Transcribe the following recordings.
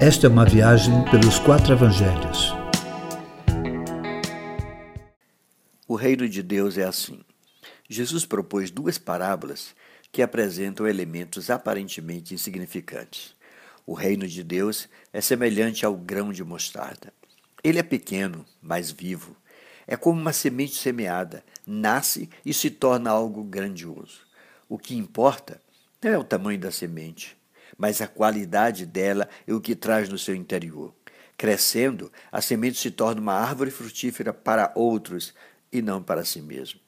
Esta é uma viagem pelos quatro evangelhos. O reino de Deus é assim. Jesus propôs duas parábolas que apresentam elementos aparentemente insignificantes. O reino de Deus é semelhante ao grão de mostarda. Ele é pequeno, mas vivo. É como uma semente semeada, nasce e se torna algo grandioso. O que importa não é o tamanho da semente, mas a qualidade dela e o que traz no seu interior. Crescendo, a semente se torna uma árvore frutífera para outros e não para si mesmo.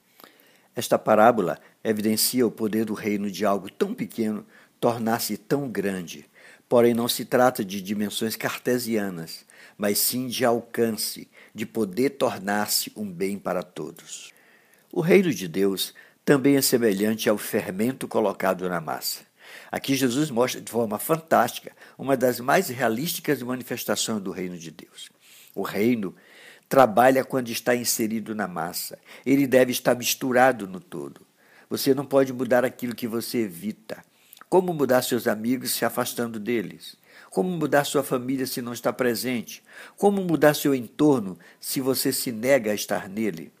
Esta parábola evidencia o poder do reino de algo tão pequeno tornar-se tão grande. Porém, não se trata de dimensões cartesianas, mas sim de alcance, de poder tornar-se um bem para todos. O reino de Deus também é semelhante ao fermento colocado na massa. Aqui Jesus mostra de forma fantástica uma das mais realísticas manifestações do reino de Deus. O reino trabalha quando está inserido na massa. Ele deve estar misturado no todo. Você não pode mudar aquilo que você evita. Como mudar seus amigos se afastando deles? Como mudar sua família se não está presente? Como mudar seu entorno se você se nega a estar nele?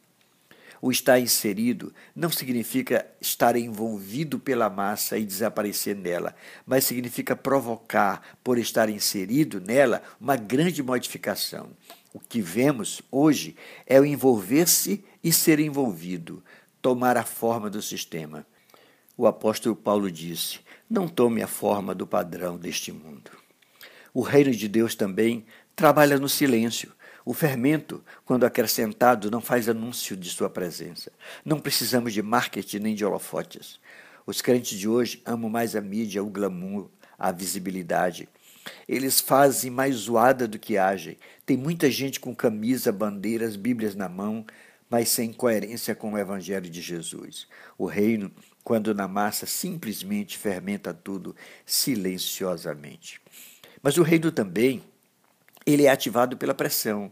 O estar inserido não significa estar envolvido pela massa e desaparecer nela, mas significa provocar, por estar inserido nela, uma grande modificação. O que vemos hoje é o envolver-se e ser envolvido, tomar a forma do sistema. O apóstolo Paulo disse: Não tome a forma do padrão deste mundo. O reino de Deus também trabalha no silêncio. O fermento, quando acrescentado, não faz anúncio de sua presença. Não precisamos de marketing nem de holofotes. Os crentes de hoje amam mais a mídia, o glamour, a visibilidade. Eles fazem mais zoada do que agem. Tem muita gente com camisa, bandeiras, bíblias na mão, mas sem coerência com o Evangelho de Jesus. O reino, quando na massa, simplesmente fermenta tudo silenciosamente. Mas o reino também, ele é ativado pela pressão.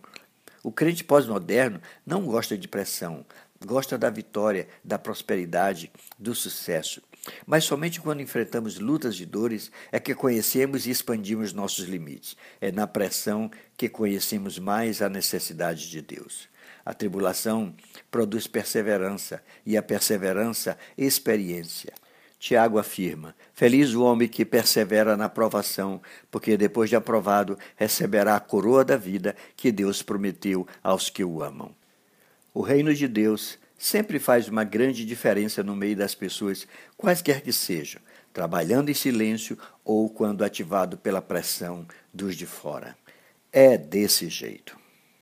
O crente pós-moderno não gosta de pressão, gosta da vitória, da prosperidade, do sucesso. Mas somente quando enfrentamos lutas e dores é que conhecemos e expandimos nossos limites. É na pressão que conhecemos mais a necessidade de Deus. A tribulação produz perseverança e a perseverança, experiência. Tiago afirma: Feliz o homem que persevera na provação, porque depois de aprovado receberá a coroa da vida que Deus prometeu aos que o amam. O reino de Deus sempre faz uma grande diferença no meio das pessoas, quaisquer que sejam, trabalhando em silêncio ou quando ativado pela pressão dos de fora. É desse jeito.